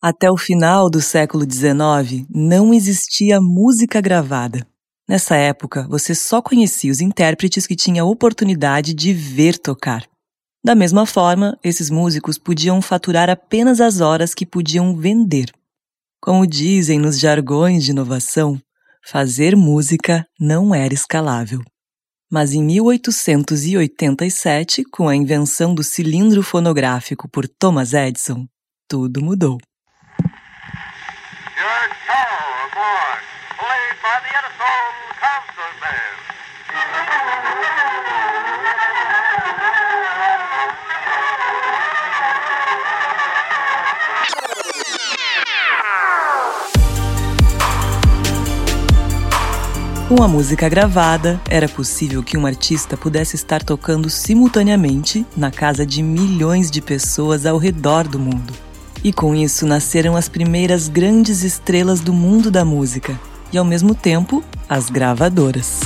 Até o final do século XIX, não existia música gravada. Nessa época, você só conhecia os intérpretes que tinham a oportunidade de ver tocar. Da mesma forma, esses músicos podiam faturar apenas as horas que podiam vender. Como dizem nos jargões de inovação, fazer música não era escalável. Mas em 1887, com a invenção do cilindro fonográfico por Thomas Edison, tudo mudou. Com a música gravada, era possível que um artista pudesse estar tocando simultaneamente na casa de milhões de pessoas ao redor do mundo. E com isso nasceram as primeiras grandes estrelas do mundo da música, e ao mesmo tempo, as gravadoras.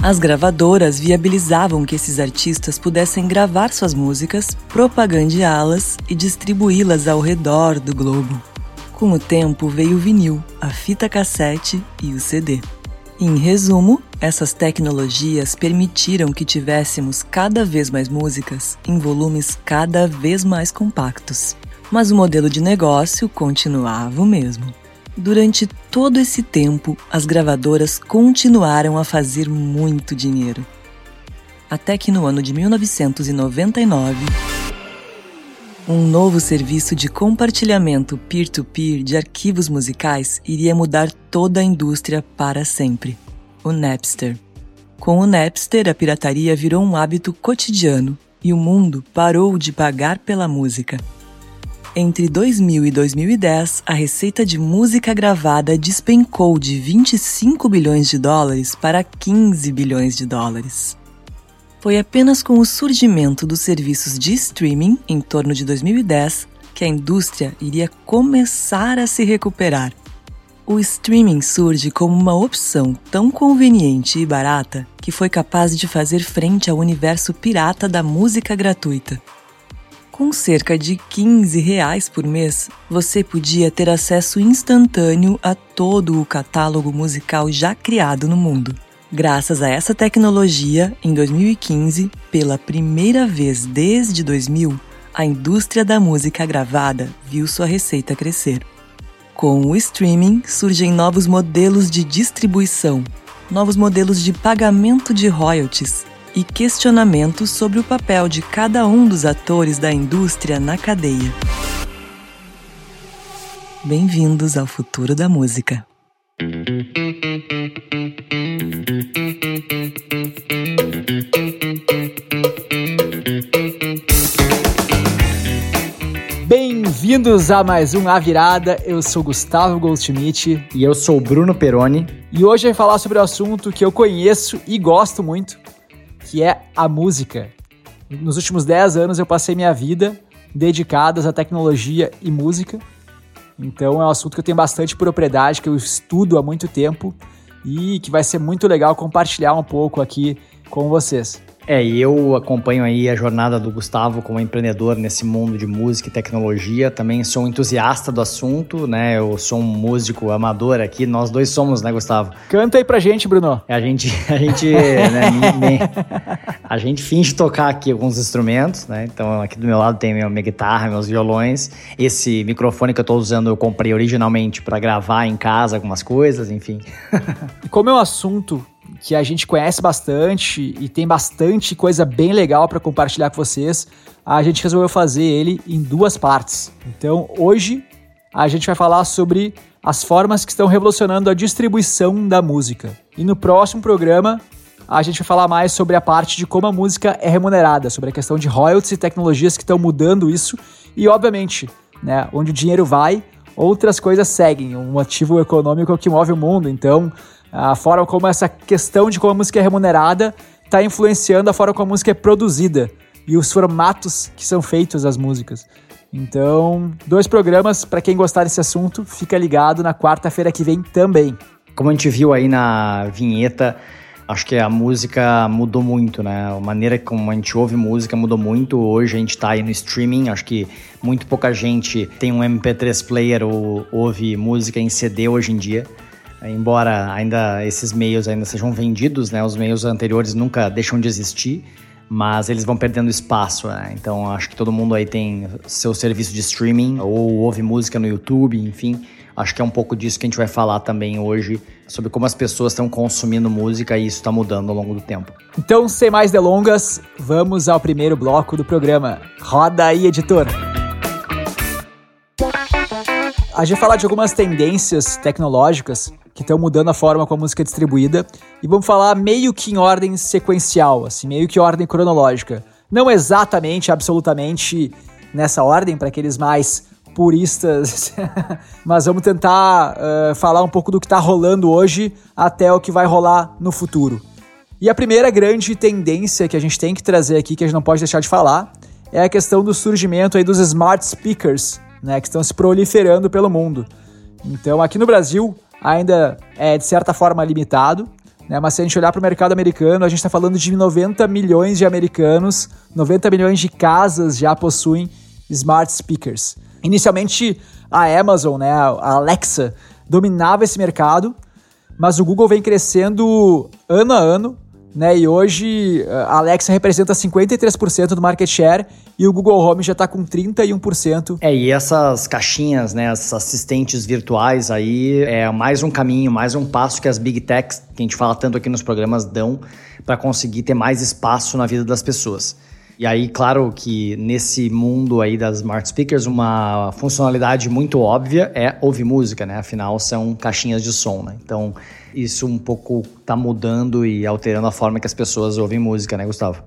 As gravadoras viabilizavam que esses artistas pudessem gravar suas músicas, propagandeá-las e distribuí-las ao redor do globo. Com o tempo veio o vinil, a fita cassete e o CD. Em resumo, essas tecnologias permitiram que tivéssemos cada vez mais músicas em volumes cada vez mais compactos. Mas o modelo de negócio continuava o mesmo. Durante todo esse tempo, as gravadoras continuaram a fazer muito dinheiro. Até que no ano de 1999, um novo serviço de compartilhamento peer-to-peer -peer de arquivos musicais iria mudar toda a indústria para sempre: o Napster. Com o Napster, a pirataria virou um hábito cotidiano e o mundo parou de pagar pela música. Entre 2000 e 2010, a receita de música gravada despencou de 25 bilhões de dólares para 15 bilhões de dólares. Foi apenas com o surgimento dos serviços de streaming, em torno de 2010, que a indústria iria começar a se recuperar. O streaming surge como uma opção tão conveniente e barata que foi capaz de fazer frente ao universo pirata da música gratuita. Com cerca de 15 reais por mês, você podia ter acesso instantâneo a todo o catálogo musical já criado no mundo. Graças a essa tecnologia, em 2015, pela primeira vez desde 2000, a indústria da música gravada viu sua receita crescer. Com o streaming, surgem novos modelos de distribuição, novos modelos de pagamento de royalties e questionamentos sobre o papel de cada um dos atores da indústria na cadeia. Bem-vindos ao futuro da música. Bem-vindos a mais um A Virada. Eu sou Gustavo Goldschmidt. E eu sou Bruno Peroni. E hoje vai falar sobre o um assunto que eu conheço e gosto muito, que é a música. Nos últimos 10 anos eu passei minha vida dedicadas à tecnologia e música. Então é um assunto que eu tenho bastante propriedade, que eu estudo há muito tempo e que vai ser muito legal compartilhar um pouco aqui com vocês. É, e eu acompanho aí a jornada do Gustavo como empreendedor nesse mundo de música e tecnologia. Também sou um entusiasta do assunto, né? Eu sou um músico amador aqui. Nós dois somos, né, Gustavo? Canta aí pra gente, Bruno. A gente, a gente, né, a gente finge tocar aqui alguns instrumentos, né? Então aqui do meu lado tem minha, minha guitarra, meus violões. Esse microfone que eu tô usando eu comprei originalmente para gravar em casa algumas coisas, enfim. e como é um assunto que a gente conhece bastante e tem bastante coisa bem legal para compartilhar com vocês, a gente resolveu fazer ele em duas partes. Então, hoje a gente vai falar sobre as formas que estão revolucionando a distribuição da música. E no próximo programa, a gente vai falar mais sobre a parte de como a música é remunerada, sobre a questão de royalties e tecnologias que estão mudando isso e, obviamente, né, onde o dinheiro vai, outras coisas seguem. Um ativo econômico que move o mundo. Então, a forma como essa questão de como a música é remunerada está influenciando a forma como a música é produzida e os formatos que são feitos as músicas. Então, dois programas para quem gostar desse assunto, fica ligado na quarta-feira que vem também. Como a gente viu aí na vinheta, Acho que a música mudou muito, né? A maneira como a gente ouve música mudou muito. Hoje a gente está aí no streaming. Acho que muito pouca gente tem um MP3 player ou ouve música em CD hoje em dia. Embora ainda esses meios ainda sejam vendidos, né? Os meios anteriores nunca deixam de existir, mas eles vão perdendo espaço, né? Então acho que todo mundo aí tem seu serviço de streaming ou ouve música no YouTube, enfim. Acho que é um pouco disso que a gente vai falar também hoje, sobre como as pessoas estão consumindo música e isso está mudando ao longo do tempo. Então, sem mais delongas, vamos ao primeiro bloco do programa. Roda aí, editor! A gente vai falar de algumas tendências tecnológicas que estão mudando a forma como a música é distribuída e vamos falar meio que em ordem sequencial, assim, meio que ordem cronológica. Não exatamente, absolutamente nessa ordem, para aqueles mais puristas, mas vamos tentar uh, falar um pouco do que está rolando hoje até o que vai rolar no futuro. E a primeira grande tendência que a gente tem que trazer aqui, que a gente não pode deixar de falar, é a questão do surgimento aí dos smart speakers, né, que estão se proliferando pelo mundo. Então, aqui no Brasil, ainda é de certa forma limitado, né, mas se a gente olhar para o mercado americano, a gente está falando de 90 milhões de americanos, 90 milhões de casas já possuem smart speakers. Inicialmente, a Amazon, né, a Alexa, dominava esse mercado, mas o Google vem crescendo ano a ano, né? E hoje a Alexa representa 53% do market share e o Google Home já está com 31%. É, e essas caixinhas, né, essas assistentes virtuais aí, é mais um caminho, mais um passo que as big techs, que a gente fala tanto aqui nos programas, dão para conseguir ter mais espaço na vida das pessoas. E aí, claro que nesse mundo aí das smart speakers, uma funcionalidade muito óbvia é ouvir música, né? Afinal, são caixinhas de som, né? Então, isso um pouco tá mudando e alterando a forma que as pessoas ouvem música, né, Gustavo?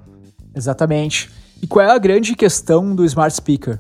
Exatamente. E qual é a grande questão do smart speaker?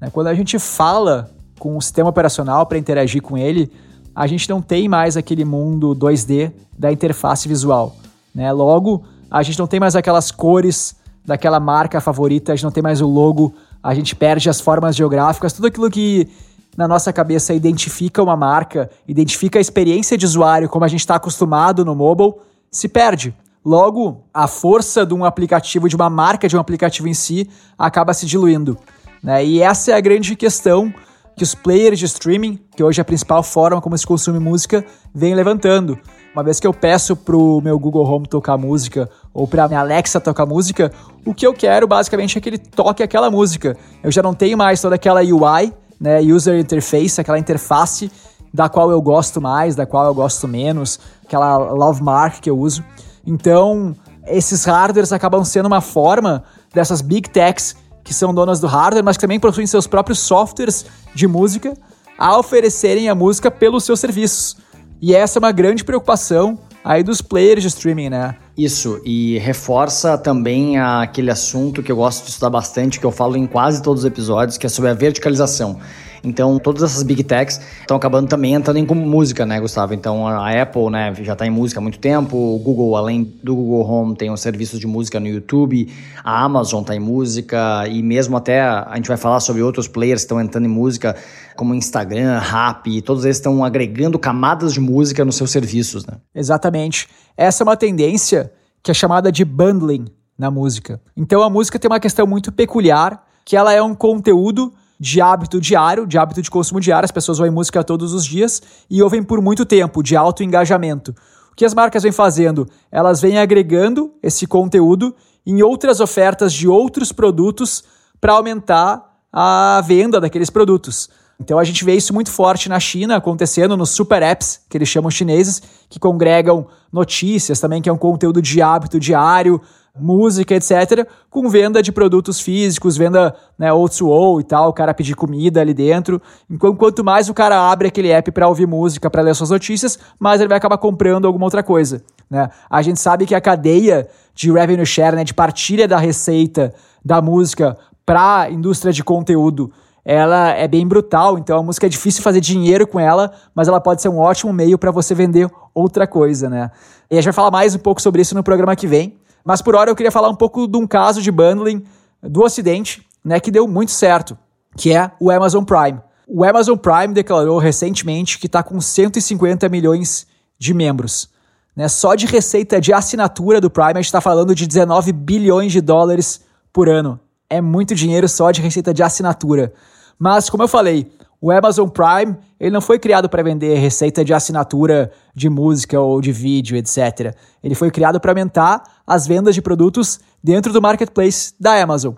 Né, quando a gente fala com o sistema operacional para interagir com ele, a gente não tem mais aquele mundo 2D da interface visual. Né? Logo, a gente não tem mais aquelas cores daquela marca favorita, a gente não tem mais o logo, a gente perde as formas geográficas, tudo aquilo que na nossa cabeça identifica uma marca, identifica a experiência de usuário como a gente está acostumado no mobile, se perde. Logo, a força de um aplicativo, de uma marca de um aplicativo em si, acaba se diluindo. Né? E essa é a grande questão que os players de streaming, que hoje é a principal forma como se consome música, vem levantando. Uma vez que eu peço pro meu Google Home tocar música ou pra minha Alexa tocar música, o que eu quero basicamente é que ele toque aquela música. Eu já não tenho mais toda aquela UI, né, user interface, aquela interface da qual eu gosto mais, da qual eu gosto menos, aquela love mark que eu uso. Então, esses hardwares acabam sendo uma forma dessas big techs que são donas do hardware, mas que também possuem seus próprios softwares de música, a oferecerem a música pelos seus serviços. E essa é uma grande preocupação aí dos players de streaming, né? Isso, e reforça também aquele assunto que eu gosto de estudar bastante, que eu falo em quase todos os episódios, que é sobre a verticalização. Então, todas essas big techs estão acabando também entrando em música, né, Gustavo? Então, a Apple, né, já está em música há muito tempo. O Google, além do Google Home, tem os serviços de música no YouTube. A Amazon está em música e mesmo até a gente vai falar sobre outros players que estão entrando em música, como Instagram, Rap, todos eles estão agregando camadas de música nos seus serviços, né? Exatamente. Essa é uma tendência que é chamada de bundling na música. Então, a música tem uma questão muito peculiar, que ela é um conteúdo de hábito diário, de hábito de consumo diário, as pessoas ouvem música todos os dias e ouvem por muito tempo, de alto engajamento. O que as marcas vêm fazendo? Elas vêm agregando esse conteúdo em outras ofertas de outros produtos para aumentar a venda daqueles produtos. Então a gente vê isso muito forte na China, acontecendo nos super apps, que eles chamam chineses, que congregam notícias também, que é um conteúdo de hábito diário, música, etc., com venda de produtos físicos, venda né, O2O e tal, o cara pedir comida ali dentro. Enquanto quanto mais o cara abre aquele app para ouvir música, para ler suas notícias, mais ele vai acabar comprando alguma outra coisa. Né? A gente sabe que a cadeia de revenue share, né, de partilha da receita da música para a indústria de conteúdo, ela é bem brutal, então a música é difícil fazer dinheiro com ela, mas ela pode ser um ótimo meio para você vender outra coisa, né? E a gente vai falar mais um pouco sobre isso no programa que vem. Mas por hora eu queria falar um pouco de um caso de bundling do Ocidente, né, que deu muito certo, que é o Amazon Prime. O Amazon Prime declarou recentemente que está com 150 milhões de membros. Né? Só de receita de assinatura do Prime, a gente está falando de 19 bilhões de dólares por ano. É muito dinheiro só de receita de assinatura. Mas, como eu falei, o Amazon Prime ele não foi criado para vender receita de assinatura de música ou de vídeo, etc. Ele foi criado para aumentar as vendas de produtos dentro do marketplace da Amazon.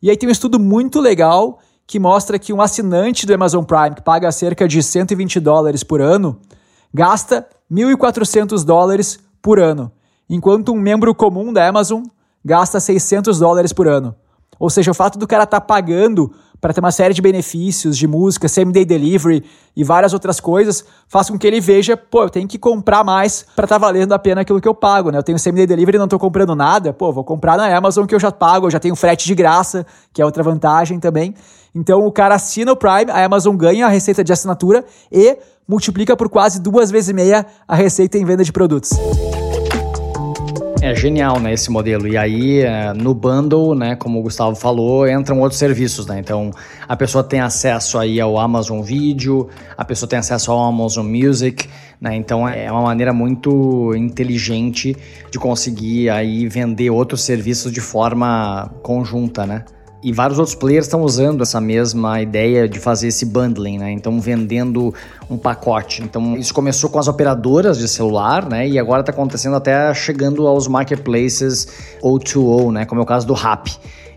E aí tem um estudo muito legal que mostra que um assinante do Amazon Prime, que paga cerca de 120 dólares por ano, gasta 1.400 dólares por ano, enquanto um membro comum da Amazon gasta 600 dólares por ano. Ou seja, o fato do cara estar tá pagando para ter uma série de benefícios de música, same-day delivery e várias outras coisas, faz com que ele veja, pô, eu tenho que comprar mais para estar tá valendo a pena aquilo que eu pago, né? Eu tenho same-day delivery e não estou comprando nada, pô, vou comprar na Amazon que eu já pago, eu já tenho frete de graça, que é outra vantagem também. Então o cara assina o Prime, a Amazon ganha a receita de assinatura e multiplica por quase duas vezes e meia a receita em venda de produtos. É genial, né, esse modelo. E aí, é, no bundle, né, como o Gustavo falou, entram outros serviços, né? Então, a pessoa tem acesso aí ao Amazon Video, a pessoa tem acesso ao Amazon Music, né? Então, é uma maneira muito inteligente de conseguir aí vender outros serviços de forma conjunta, né? E vários outros players estão usando essa mesma ideia de fazer esse bundling, né? Então vendendo um pacote. Então isso começou com as operadoras de celular, né? E agora está acontecendo até chegando aos marketplaces O2O, né? Como é o caso do Rap.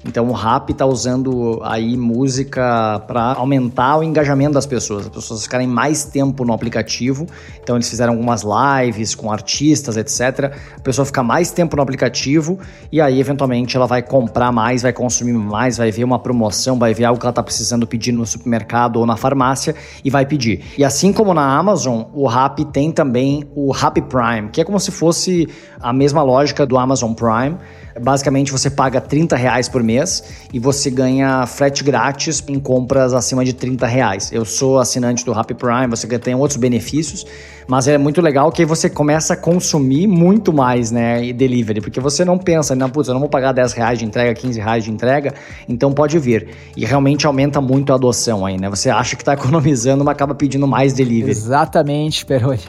Então o rap está usando aí música para aumentar o engajamento das pessoas, as pessoas ficarem mais tempo no aplicativo. Então eles fizeram algumas lives com artistas, etc. A pessoa fica mais tempo no aplicativo e aí eventualmente ela vai comprar mais, vai consumir mais, vai ver uma promoção, vai ver algo que ela está precisando pedir no supermercado ou na farmácia e vai pedir. E assim como na Amazon, o Rap tem também o Rap Prime, que é como se fosse a mesma lógica do Amazon Prime Basicamente, você paga 30 reais por mês e você ganha frete grátis em compras acima de 30 reais. Eu sou assinante do Happy Prime, você tem outros benefícios, mas é muito legal que você começa a consumir muito mais, né, delivery, porque você não pensa, não, putz, eu não vou pagar 10 reais de entrega, 15 reais de entrega, então pode vir. E realmente aumenta muito a adoção aí, né? Você acha que está economizando, mas acaba pedindo mais delivery. Exatamente, Peroni.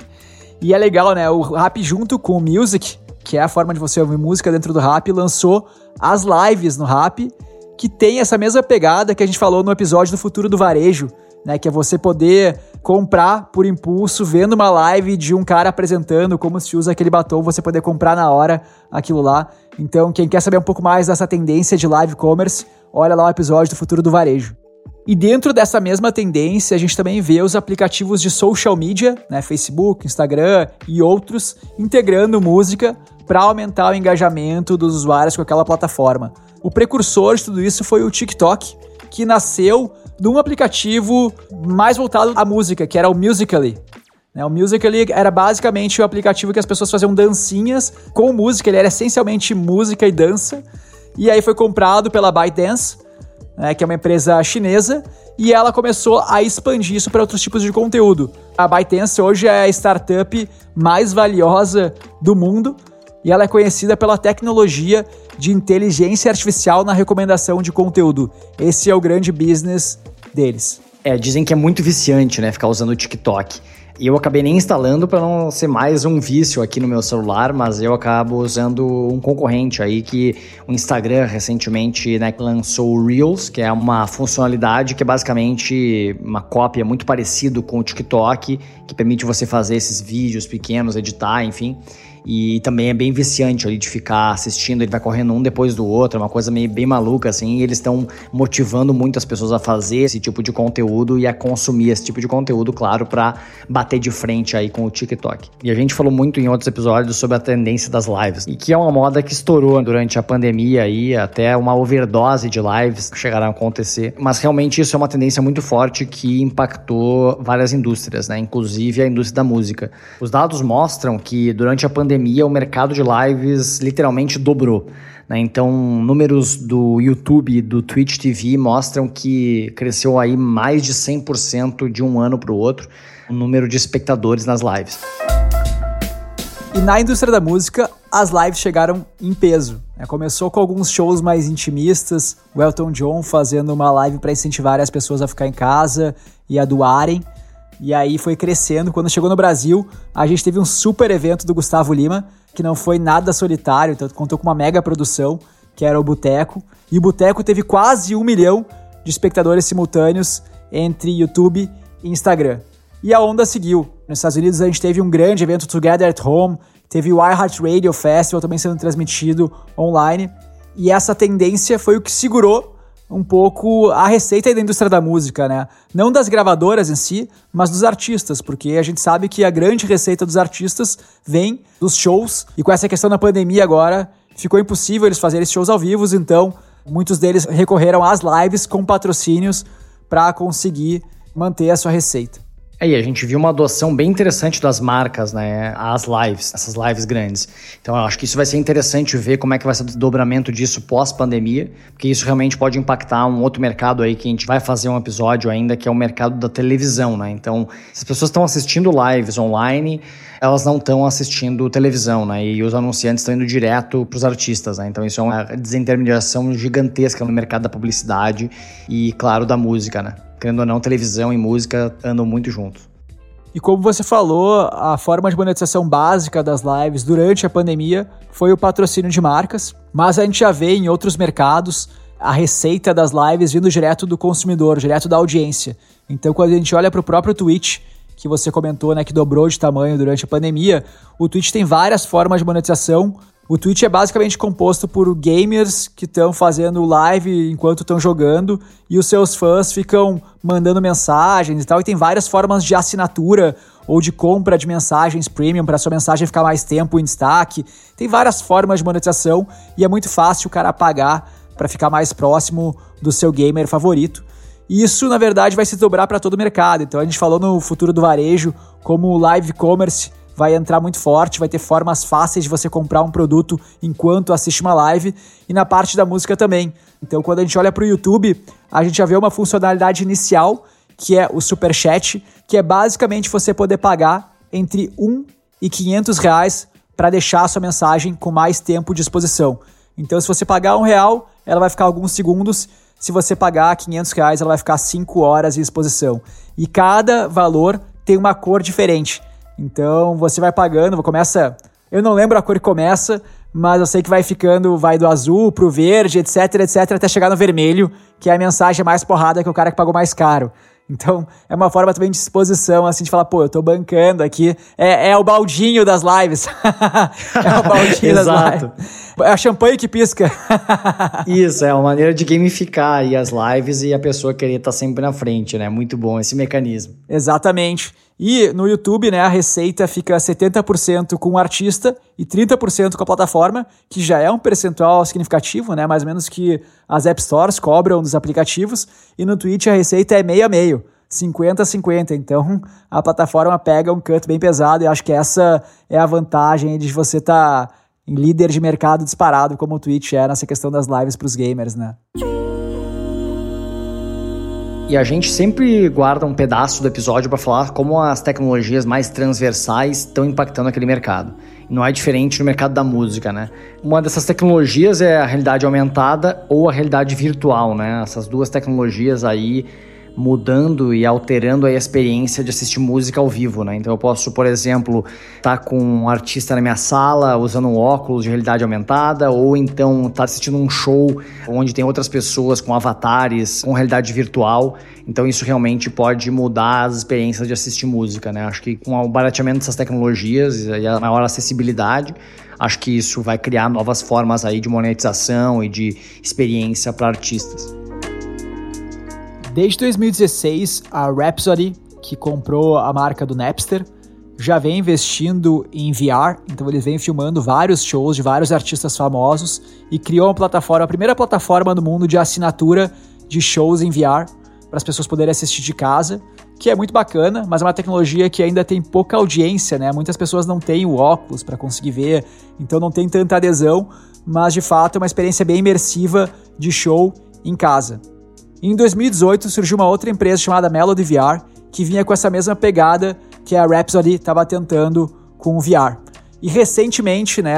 E é legal, né? O Rap junto com o Music que é a forma de você ouvir música dentro do rap, lançou as lives no rap, que tem essa mesma pegada que a gente falou no episódio do Futuro do Varejo, né? Que é você poder comprar por impulso, vendo uma live de um cara apresentando como se usa aquele batom, você poder comprar na hora aquilo lá. Então, quem quer saber um pouco mais dessa tendência de live commerce, olha lá o episódio do Futuro do Varejo. E dentro dessa mesma tendência, a gente também vê os aplicativos de social media, né, Facebook, Instagram e outros, integrando música para aumentar o engajamento dos usuários com aquela plataforma. O precursor de tudo isso foi o TikTok, que nasceu de um aplicativo mais voltado à música, que era o Musical.ly. Né, o Musical.ly era basicamente o aplicativo que as pessoas faziam dancinhas com música, ele era essencialmente música e dança. E aí foi comprado pela ByteDance, né, que é uma empresa chinesa, e ela começou a expandir isso para outros tipos de conteúdo. A ByteDance hoje é a startup mais valiosa do mundo e ela é conhecida pela tecnologia de inteligência artificial na recomendação de conteúdo. Esse é o grande business deles. É, dizem que é muito viciante, né, ficar usando o TikTok. E eu acabei nem instalando para não ser mais um vício aqui no meu celular, mas eu acabo usando um concorrente aí que o Instagram recentemente né, lançou o Reels, que é uma funcionalidade que é basicamente uma cópia muito parecido com o TikTok, que permite você fazer esses vídeos pequenos, editar, enfim. E também é bem viciante ali de ficar assistindo, ele vai correndo um depois do outro, é uma coisa meio bem maluca assim, e eles estão motivando muitas pessoas a fazer esse tipo de conteúdo e a consumir esse tipo de conteúdo, claro, para bater de frente aí com o TikTok. E a gente falou muito em outros episódios sobre a tendência das lives, e que é uma moda que estourou durante a pandemia aí, até uma overdose de lives chegaram a acontecer, mas realmente isso é uma tendência muito forte que impactou várias indústrias, né? Inclusive a indústria da música. Os dados mostram que durante a pandemia pandemia, o mercado de lives literalmente dobrou. Né? Então, números do YouTube e do Twitch TV mostram que cresceu aí mais de 100% de um ano para o outro o número de espectadores nas lives. E na indústria da música, as lives chegaram em peso. Né? Começou com alguns shows mais intimistas, o Elton John fazendo uma live para incentivar as pessoas a ficar em casa e a doarem. E aí foi crescendo. Quando chegou no Brasil, a gente teve um super evento do Gustavo Lima, que não foi nada solitário, então contou com uma mega produção, que era o Boteco. E o Boteco teve quase um milhão de espectadores simultâneos entre YouTube e Instagram. E a onda seguiu. Nos Estados Unidos a gente teve um grande evento Together at Home, teve o iHeartRadio Festival também sendo transmitido online. E essa tendência foi o que segurou um pouco a receita da indústria da música, né? Não das gravadoras em si, mas dos artistas, porque a gente sabe que a grande receita dos artistas vem dos shows, e com essa questão da pandemia agora, ficou impossível eles fazerem shows ao vivo, então muitos deles recorreram às lives com patrocínios para conseguir manter a sua receita. E a gente viu uma adoção bem interessante das marcas, né? As lives, essas lives grandes. Então, eu acho que isso vai ser interessante ver como é que vai ser o desdobramento disso pós-pandemia, porque isso realmente pode impactar um outro mercado aí que a gente vai fazer um episódio ainda, que é o mercado da televisão, né? Então, se as pessoas estão assistindo lives online, elas não estão assistindo televisão, né? E os anunciantes estão indo direto para os artistas, né? Então, isso é uma desintermediação gigantesca no mercado da publicidade e, claro, da música, né? querendo ou não, televisão e música andam muito juntos. E como você falou, a forma de monetização básica das lives durante a pandemia foi o patrocínio de marcas, mas a gente já vê em outros mercados a receita das lives vindo direto do consumidor, direto da audiência. Então, quando a gente olha para o próprio Twitch, que você comentou, né, que dobrou de tamanho durante a pandemia, o Twitch tem várias formas de monetização o Twitch é basicamente composto por gamers que estão fazendo live enquanto estão jogando e os seus fãs ficam mandando mensagens e tal. E tem várias formas de assinatura ou de compra de mensagens premium para sua mensagem ficar mais tempo em destaque. Tem várias formas de monetização e é muito fácil o cara pagar para ficar mais próximo do seu gamer favorito. E isso, na verdade, vai se dobrar para todo o mercado. Então a gente falou no futuro do varejo como o live commerce vai entrar muito forte, vai ter formas fáceis de você comprar um produto enquanto assiste uma live e na parte da música também. Então, quando a gente olha para o YouTube, a gente já vê uma funcionalidade inicial que é o Super Chat, que é basicamente você poder pagar entre 1 e 500 reais para deixar a sua mensagem com mais tempo de exposição. Então, se você pagar um real, ela vai ficar alguns segundos. Se você pagar 500 reais, ela vai ficar 5 horas de exposição. E cada valor tem uma cor diferente. Então você vai pagando, começa. Eu não lembro a cor que começa, mas eu sei que vai ficando, vai do azul pro verde, etc, etc, até chegar no vermelho, que é a mensagem mais porrada que o cara que pagou mais caro. Então, é uma forma também de exposição, assim, de falar, pô, eu tô bancando aqui. É, é o baldinho das lives. é o baldinho das lives. É a champanhe que pisca. Isso, é uma maneira de gamificar aí as lives e a pessoa querer estar tá sempre na frente, né? Muito bom esse mecanismo. Exatamente. E no YouTube, né, a receita fica 70% com o artista e 30% com a plataforma, que já é um percentual significativo, né, mais ou menos que as App Stores cobram dos aplicativos. E no Twitch a receita é meio a meio. 50-50. Então a plataforma pega um cut bem pesado e acho que essa é a vantagem de você estar tá em líder de mercado disparado, como o Twitch é nessa questão das lives para os gamers, né? E a gente sempre guarda um pedaço do episódio para falar como as tecnologias mais transversais estão impactando aquele mercado. Não é diferente no mercado da música, né? Uma dessas tecnologias é a realidade aumentada ou a realidade virtual, né? Essas duas tecnologias aí mudando e alterando a experiência de assistir música ao vivo, né? Então eu posso, por exemplo, estar tá com um artista na minha sala usando um óculos de realidade aumentada, ou então estar tá assistindo um show onde tem outras pessoas com avatares com realidade virtual. Então isso realmente pode mudar as experiências de assistir música, né? Acho que com o barateamento dessas tecnologias e a maior acessibilidade, acho que isso vai criar novas formas aí de monetização e de experiência para artistas. Desde 2016, a Rhapsody, que comprou a marca do Napster, já vem investindo em VR, então eles vêm filmando vários shows de vários artistas famosos e criou uma plataforma, a primeira plataforma no mundo de assinatura de shows em VR para as pessoas poderem assistir de casa, que é muito bacana, mas é uma tecnologia que ainda tem pouca audiência, né? Muitas pessoas não têm o óculos para conseguir ver, então não tem tanta adesão, mas de fato é uma experiência bem imersiva de show em casa. Em 2018 surgiu uma outra empresa chamada Melody VR, que vinha com essa mesma pegada que a Rhapsody estava tentando com o VR. E recentemente, né,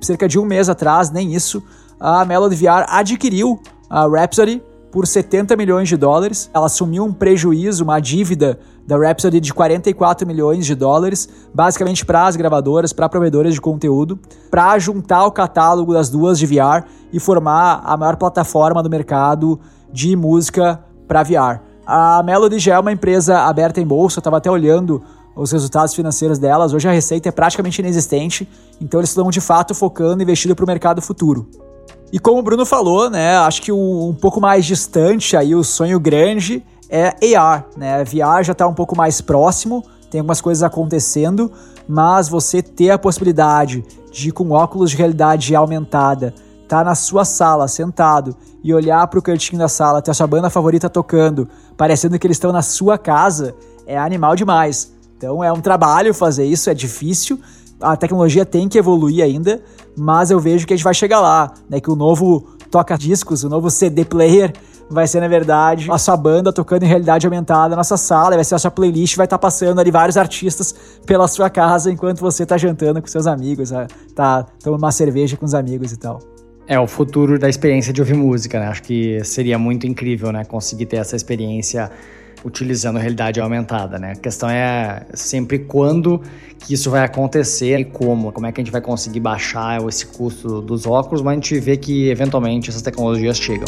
cerca de um mês atrás, nem isso, a Melody VR adquiriu a Rhapsody por 70 milhões de dólares. Ela assumiu um prejuízo, uma dívida da Rhapsody de 44 milhões de dólares, basicamente para as gravadoras, para provedoras de conteúdo, para juntar o catálogo das duas de VR e formar a maior plataforma do mercado de música para VR. A Melody já é uma empresa aberta em bolsa, eu estava até olhando os resultados financeiros delas. Hoje a receita é praticamente inexistente, então eles estão de fato focando e investindo para o mercado futuro. E como o Bruno falou, né, acho que um, um pouco mais distante aí o sonho grande é AR, né? VR já está um pouco mais próximo, tem algumas coisas acontecendo, mas você ter a possibilidade de com óculos de realidade aumentada, tá na sua sala sentado e olhar para o cantinho da sala, ter a sua banda favorita tocando, parecendo que eles estão na sua casa, é animal demais. Então é um trabalho fazer isso, é difícil, a tecnologia tem que evoluir ainda, mas eu vejo que a gente vai chegar lá, né? Que o novo toca-discos, o novo CD player vai ser, na verdade, a sua banda tocando em realidade aumentada na nossa sala, vai ser a sua playlist, vai estar tá passando ali vários artistas pela sua casa enquanto você tá jantando com seus amigos, tá tomando uma cerveja com os amigos e tal. É o futuro da experiência de ouvir música, né? Acho que seria muito incrível, né? Conseguir ter essa experiência utilizando realidade aumentada, né? A questão é sempre quando que isso vai acontecer e como, como é que a gente vai conseguir baixar esse custo dos óculos, mas a gente vê que eventualmente essas tecnologias chegam.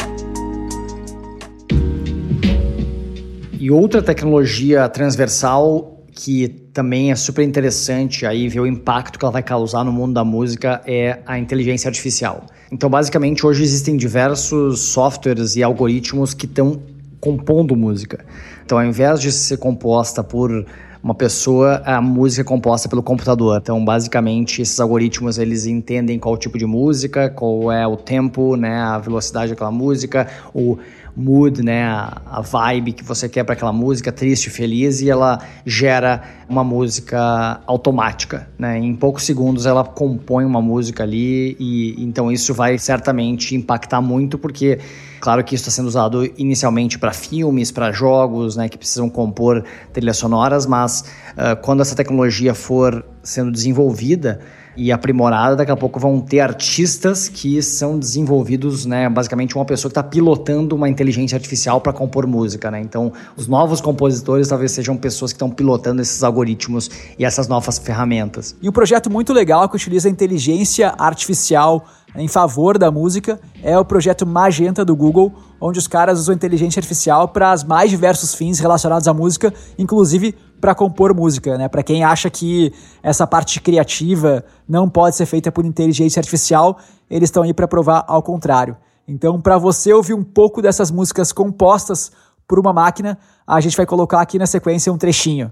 E outra tecnologia transversal que também é super interessante aí ver o impacto que ela vai causar no mundo da música é a inteligência artificial. Então, basicamente, hoje existem diversos softwares e algoritmos que estão compondo música. Então, ao invés de ser composta por uma pessoa, a música é composta pelo computador. Então, basicamente, esses algoritmos eles entendem qual tipo de música, qual é o tempo, né, a velocidade daquela música, o mood, né, a, vibe que você quer para aquela música, triste, feliz, e ela gera uma música automática, né? Em poucos segundos ela compõe uma música ali e então isso vai certamente impactar muito porque Claro que isso está sendo usado inicialmente para filmes, para jogos, né, que precisam compor trilhas sonoras, mas uh, quando essa tecnologia for sendo desenvolvida, e aprimorada, daqui a pouco vão ter artistas que são desenvolvidos, né, basicamente uma pessoa que está pilotando uma inteligência artificial para compor música, né? Então, os novos compositores talvez sejam pessoas que estão pilotando esses algoritmos e essas novas ferramentas. E um projeto muito legal que utiliza a inteligência artificial em favor da música é o projeto Magenta do Google, onde os caras usam inteligência artificial para os mais diversos fins relacionados à música, inclusive para compor música, né? Para quem acha que essa parte criativa não pode ser feita por inteligência artificial, eles estão aí para provar ao contrário. Então, para você ouvir um pouco dessas músicas compostas por uma máquina, a gente vai colocar aqui na sequência um trechinho.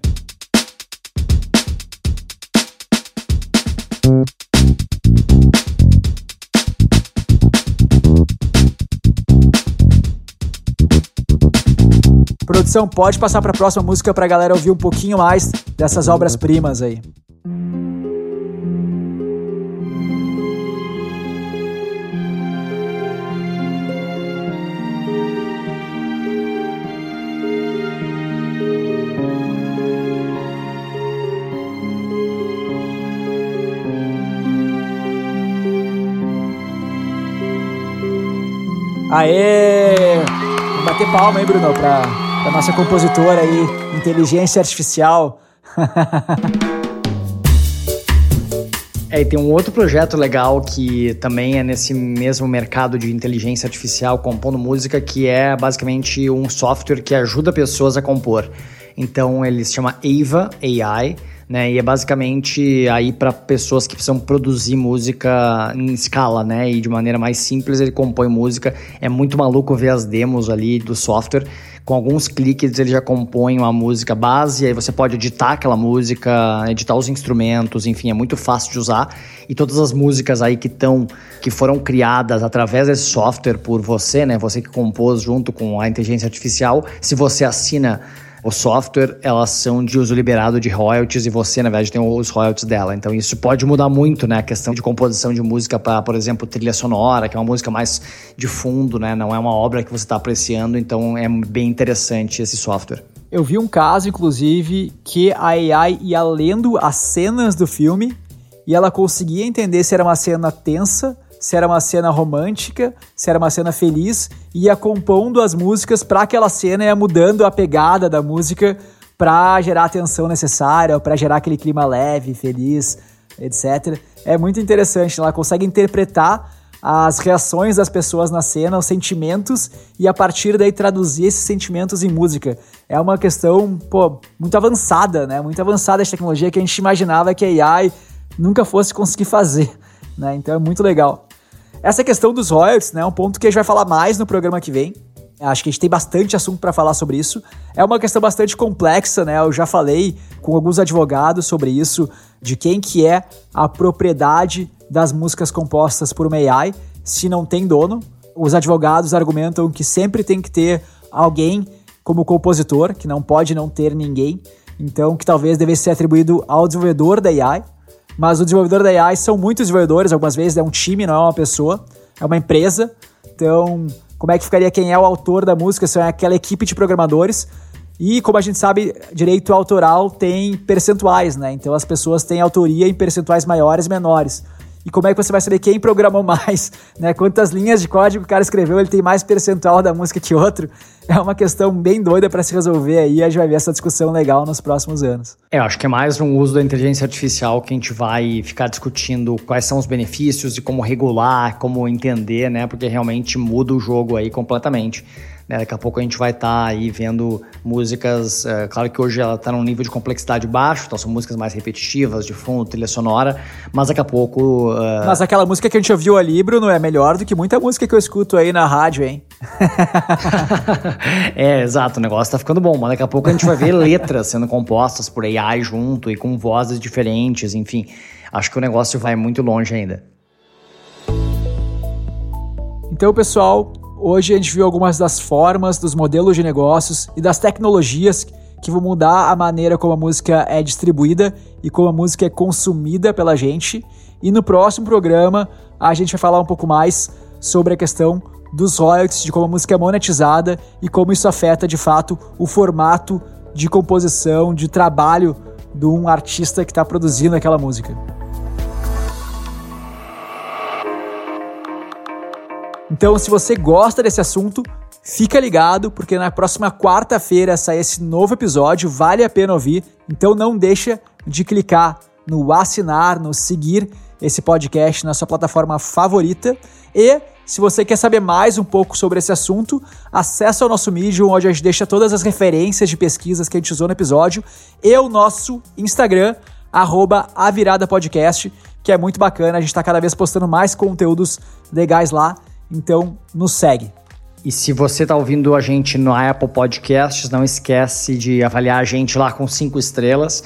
Produção, pode passar para a próxima música para a galera ouvir um pouquinho mais dessas obras-primas aí. Aê! Vamos bater palma aí, Bruno, pra, da nossa compositora aí, inteligência artificial. É, e tem um outro projeto legal que também é nesse mesmo mercado de inteligência artificial compondo música, que é basicamente um software que ajuda pessoas a compor. Então ele se chama Ava AI, né? E é basicamente aí para pessoas que precisam produzir música em escala, né? E de maneira mais simples ele compõe música. É muito maluco ver as demos ali do software com alguns cliques ele já compõe uma música base, aí você pode editar aquela música, editar os instrumentos, enfim, é muito fácil de usar. E todas as músicas aí que estão, que foram criadas através desse software por você, né? Você que compôs junto com a inteligência artificial, se você assina o software, elas são de uso liberado de royalties e você, na verdade, tem os royalties dela. Então isso pode mudar muito, né? A questão de composição de música para, por exemplo, trilha sonora, que é uma música mais de fundo, né? Não é uma obra que você está apreciando, então é bem interessante esse software. Eu vi um caso, inclusive, que a AI ia lendo as cenas do filme e ela conseguia entender se era uma cena tensa, se era uma cena romântica, se era uma cena feliz, ia compondo as músicas para aquela cena ia mudando a pegada da música para gerar a atenção necessária, para gerar aquele clima leve, feliz, etc. É muito interessante, ela consegue interpretar as reações das pessoas na cena, os sentimentos e a partir daí traduzir esses sentimentos em música. É uma questão, pô, muito avançada, né? Muito avançada essa tecnologia que a gente imaginava que a AI nunca fosse conseguir fazer, né? Então é muito legal. Essa questão dos royalties, né, é um ponto que a gente vai falar mais no programa que vem. Acho que a gente tem bastante assunto para falar sobre isso. É uma questão bastante complexa, né? Eu já falei com alguns advogados sobre isso, de quem que é a propriedade das músicas compostas por uma AI, se não tem dono. Os advogados argumentam que sempre tem que ter alguém como compositor, que não pode não ter ninguém. Então, que talvez devesse ser atribuído ao desenvolvedor da AI. Mas o desenvolvedor da AI são muitos desenvolvedores, algumas vezes é um time, não é uma pessoa, é uma empresa. Então, como é que ficaria quem é o autor da música, se é aquela equipe de programadores. E como a gente sabe, direito autoral tem percentuais, né? Então as pessoas têm autoria em percentuais maiores e menores. E como é que você vai saber quem programou mais, né? Quantas linhas de código o cara escreveu, ele tem mais percentual da música que outro? É uma questão bem doida para se resolver aí, a gente vai ver essa discussão legal nos próximos anos. É, eu acho que é mais um uso da inteligência artificial que a gente vai ficar discutindo quais são os benefícios e como regular, como entender, né? Porque realmente muda o jogo aí completamente. Né? Daqui a pouco a gente vai estar tá aí vendo músicas. É, claro que hoje ela está num nível de complexidade baixo, então são músicas mais repetitivas, de fundo, trilha sonora, mas daqui a pouco. Uh... Mas aquela música que a gente ouviu ali, Bruno, é melhor do que muita música que eu escuto aí na rádio, hein? é, exato, o negócio tá ficando bom, mas daqui a pouco a gente vai ver letras sendo compostas por AI junto e com vozes diferentes, enfim. Acho que o negócio vai muito longe ainda. Então, pessoal, Hoje a gente viu algumas das formas, dos modelos de negócios e das tecnologias que vão mudar a maneira como a música é distribuída e como a música é consumida pela gente. E no próximo programa a gente vai falar um pouco mais sobre a questão dos royalties, de como a música é monetizada e como isso afeta de fato o formato de composição, de trabalho de um artista que está produzindo aquela música. Então, se você gosta desse assunto, fica ligado, porque na próxima quarta-feira sai esse novo episódio, vale a pena ouvir. Então não deixa de clicar no assinar, no seguir esse podcast na sua plataforma favorita. E se você quer saber mais um pouco sobre esse assunto, acessa o nosso Medium, onde a gente deixa todas as referências de pesquisas que a gente usou no episódio, e o nosso Instagram, arroba a virada podcast, que é muito bacana. A gente está cada vez postando mais conteúdos legais lá. Então, nos segue. E se você está ouvindo a gente no Apple Podcasts, não esquece de avaliar a gente lá com cinco estrelas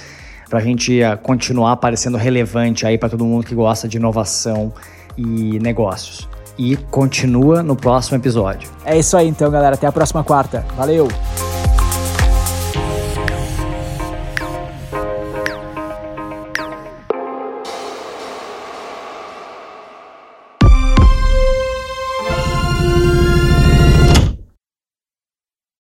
para a gente eh, continuar aparecendo relevante aí para todo mundo que gosta de inovação e negócios. E continua no próximo episódio. É isso aí então, galera. Até a próxima quarta. Valeu!